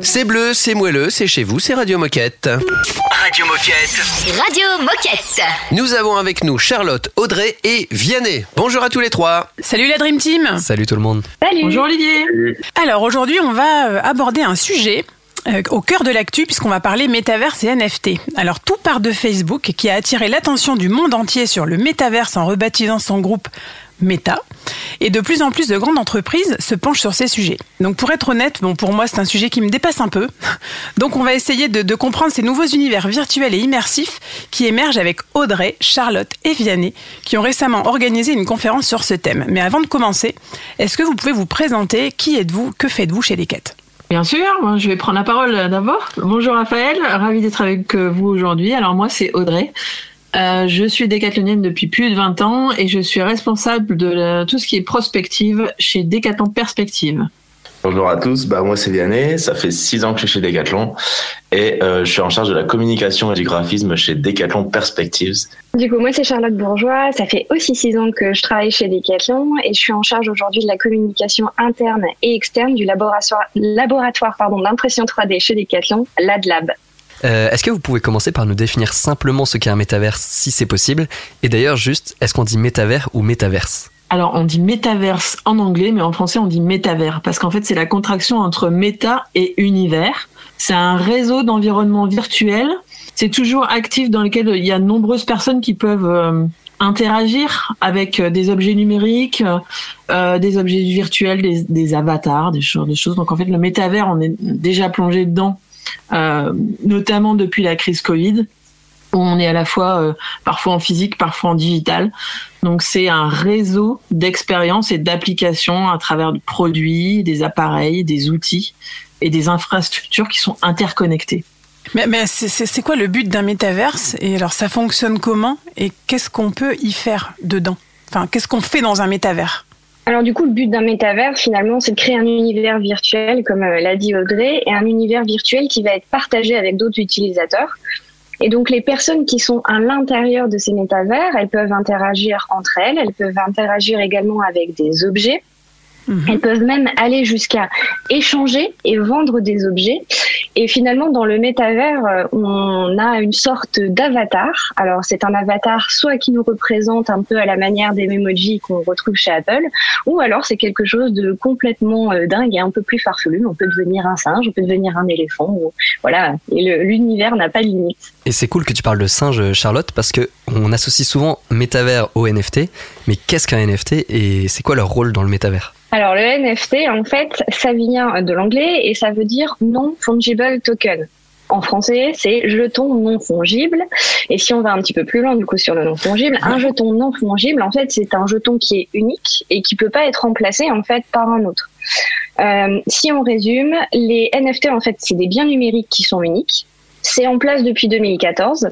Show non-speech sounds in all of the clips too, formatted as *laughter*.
C'est bleu, c'est moelleux, c'est chez vous, c'est Radio Moquette. Radio Moquette. Radio Moquette. Nous avons avec nous Charlotte, Audrey et Vianney. Bonjour à tous les trois. Salut la Dream Team Salut tout le monde. Bonjour Olivier Alors aujourd'hui on va euh, aborder un sujet euh, au cœur de l'actu puisqu'on va parler métaverse et NFT. Alors tout part de Facebook qui a attiré l'attention du monde entier sur le métaverse en rebaptisant son groupe Meta. Et de plus en plus de grandes entreprises se penchent sur ces sujets. Donc pour être honnête, bon pour moi c'est un sujet qui me dépasse un peu. *laughs* Donc on va essayer de, comprendre ces nouveaux univers virtuels et immersifs qui émergent avec Audrey, Charlotte et Vianney qui ont récemment organisé une conférence sur ce thème. Mais avant de commencer, est-ce que vous pouvez vous présenter? Qui êtes-vous? Que faites-vous chez Decat Bien sûr, je vais prendre la parole d'abord. Bonjour Raphaël, ravi d'être avec vous aujourd'hui. Alors moi c'est Audrey. Euh, je suis décathlonienne depuis plus de 20 ans et je suis responsable de la- tout ce qui est prospective chez Décathlon Perspective. Bonjour à tous, bah moi c'est Vianney, ça fait six ans que je suis chez Decathlon et euh, je suis en charge de la communication et du graphisme chez Decathlon Perspectives. Du coup, moi, c'est Charlotte Bourgeois. Ça fait aussi six ans que je travaille chez Decathlon et je suis en charge aujourd'hui de la communication interne et externe du laboratoire, laboratoire d'impression 3D chez Decathlon, LADLab. Euh, est-ce que vous pouvez commencer par nous définir simplement ce qu'est un métaverse, si c'est possible? Et d'ailleurs, juste, est-ce qu'on dit métavers ou métaverse? Alors on dit métaverse en anglais, mais en français on dit métavers parce qu'en fait c'est la contraction entre méta et univers. C'est un réseau d'environnements virtuels. C'est toujours actif dans lequel il y a de nombreuses personnes qui peuvent euh, interagir avec euh, des objets numériques, des objets virtuels, des, avatars, des choses, des choses. Donc en fait le métavers, on est déjà plongé dedans, notamment depuis la crise Covid. où On est à la fois euh, parfois en physique, parfois en digital. Donc c'est un réseau d'expériences et d'applications à travers de produits, des appareils, des outils et des infrastructures qui sont interconnectées. Mais, mais c'est quoi le but d'un métaverse Et alors ça fonctionne comment Et qu'est-ce qu'on peut y faire dedans? Enfin, qu'est-ce qu'on fait dans un métavers? Alors du coup, le but d'un métavers, finalement, c'est de créer un univers virtuel, comme euh, l'a dit Audrey, et un univers virtuel qui va être partagé avec d'autres utilisateurs. Et donc, les personnes qui sont à l'intérieur de ces métavers, elles peuvent interagir entre elles, elles peuvent interagir également avec des objets. Elles peuvent même aller jusqu'à échanger et vendre des objets. Et finalement, dans le métavers, euh, on a une sorte d'avatar. Alors, c'est un avatar soit qui nous représente un peu à la manière des emojis qu'on retrouve chez Apple, ou alors c'est quelque chose de complètement euh, dingue et un peu plus farfelu. On peut devenir un singe, on peut devenir un éléphant. ou- voilà. Et l'univers n'a pas de limite. Et c'est cool que tu parles de singe, Charlotte, parce que on associe souvent métavers au NFT. Mais qu'est-ce qu'un NFT et c'est quoi leur rôle dans le métavers? Alors, le NFT, en fait, ça vient de l'anglais et ça veut dire non-fungible token. En français, c'est jeton non fongible. Et si on va un petit peu plus loin, du coup, sur le non fongible, un jeton non fongible, en fait, c'est un jeton qui est unique et qui peut pas être remplacé, en fait, par un autre. Euh, si on résume, les NFT, en fait, c'est des biens numériques qui sont uniques. C'est en place depuis 2014.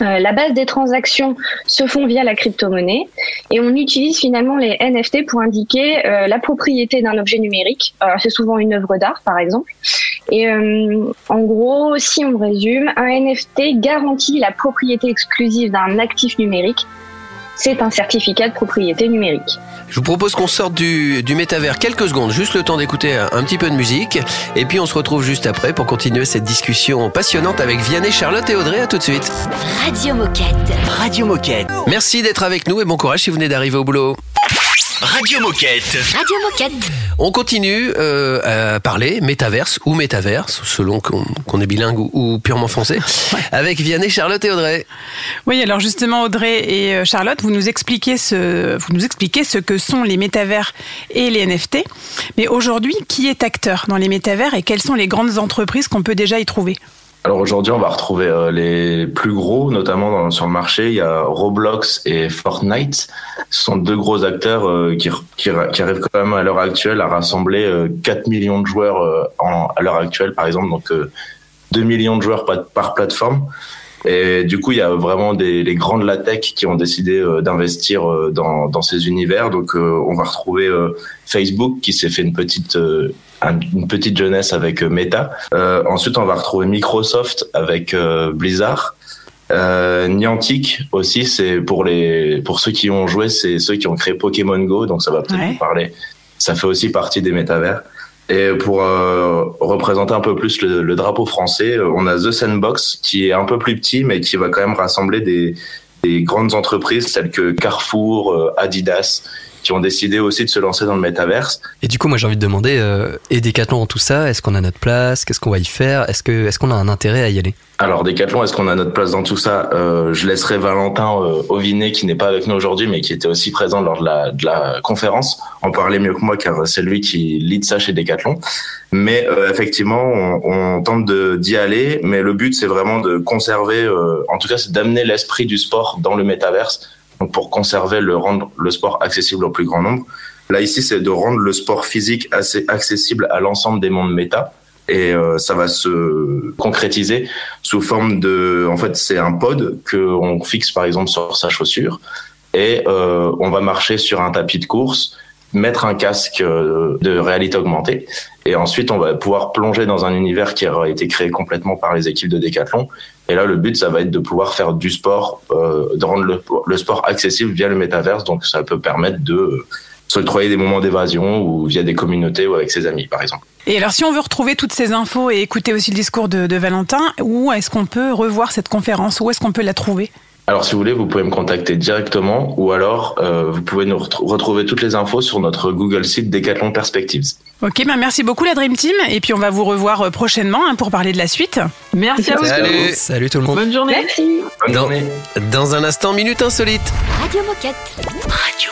Euh, la base des transactions se font via la crypto-monnaie et on utilise finalement les NFT pour indiquer euh, la propriété d'un objet numérique. Alors, c'est souvent une œuvre d'art, par exemple. Et euh, en gros, si on résume, un NFT garantit la propriété exclusive d'un actif numérique. C'est un certificat de propriété numérique. Je vous propose qu'on sorte du, du métavers quelques secondes, juste le temps d'écouter un, un petit peu de musique. Et puis on se retrouve juste après pour continuer cette discussion passionnante avec Vianney, Charlotte et Audrey. À tout de suite. Radio Moquette. Radio Moquette. Merci d'être avec nous et bon courage si vous venez d'arriver au boulot. Radio Moquette. Radio Moquette. On continue euh, à parler métaverse ou métaverse, selon qu'on est bilingue ou, ou purement français, avec Vianney, Charlotte et Audrey. Oui, alors justement, Audrey et euh, Charlotte, vous nous expliquez ce, vous nous expliquez ce que sont les métavers et les NFT. Mais aujourd'hui, qui est acteur dans les métavers et quelles sont les grandes entreprises qu'on peut déjà y trouver? Alors aujourd'hui on va retrouver euh, les plus gros, notamment dans- sur le marché, il y a Roblox et Fortnite. Ce sont deux gros acteurs euh, qui, arrivent quand même à l'heure actuelle à rassembler euh, 4 millions de joueurs euh, à l'heure actuelle par exemple, donc euh, 2 millions de joueurs par, plateforme. Et du coup, il y a vraiment des les grandes la tech qui ont décidé d'investir dans, ces univers. Donc, on va retrouver Facebook qui s'est fait une petite une petite jeunesse avec euh, Meta. Euh, ensuite, on va retrouver Microsoft avec euh, Blizzard. Euh, Niantic aussi, c'est pour les pour ceux qui ont joué, c'est ceux qui ont créé Pokémon Go, donc ça va peut-être Ouais. vous parler. Ça fait aussi partie des métavers. Et pour euh, représenter un peu plus le, le, drapeau français, euh, on a The Sandbox qui est un peu plus petit mais qui va quand même rassembler des, des grandes entreprises telles que Carrefour, Adidas, qui ont décidé aussi de se lancer dans le métaverse. Et du coup, moi j'ai envie de demander, euh, et Decathlon en tout ça, est-ce qu'on a notre place? Qu'est-ce qu'on va y faire? Est-ce que est-ce qu'on a un intérêt à y aller? Alors Decathlon, est-ce qu'on a notre place dans tout ça? Euh, Je laisserai Valentin euh, Ovinet, qui n'est pas avec nous aujourd'hui, mais qui était aussi présent lors de la, de la conférence, en parler mieux que moi, car c'est lui qui lead ça chez Decathlon. Mais euh, effectivement, on, on tente d'y aller, mais le but c'est vraiment de conserver, en tout cas, c'est d'amener l'esprit du sport dans le métaverse pour conserver le rendre le sport accessible au plus grand nombre. Là ici, c'est de rendre le sport physique assez accessible à l'ensemble des mondes méta et euh, ça va se concrétiser sous forme de en fait c'est un pod que on fixe par exemple sur sa chaussure et euh, on va marcher sur un tapis de course mettre un casque euh, de réalité augmentée. Et ensuite on va pouvoir plonger dans un univers qui a été créé complètement par les équipes de Decathlon. Et là le but ça va être de pouvoir faire du sport euh, de rendre le, sport accessible via le métaverse. Donc ça peut permettre de s'octroyer des moments d'évasion ou via des communautés ou avec ses amis par exemple. Et alors si on veut retrouver toutes ces infos et écouter aussi le discours de Valentin, où est-ce qu'on peut revoir cette conférence? Où est-ce qu'on peut la trouver? Alors, si vous voulez, vous pouvez me contacter directement ou alors euh, vous pouvez nous retrouver toutes les infos sur notre Google site Decathlon Perspectives. Ok, ben merci beaucoup la Dream Team et puis on va vous revoir prochainement hein, pour parler de la suite. Merci à vous. Salut. Salut tout le monde. Bonne journée. Merci. Bonne Dans- journée. Dans un instant, Minute Insolite. Radio Moquette. Radio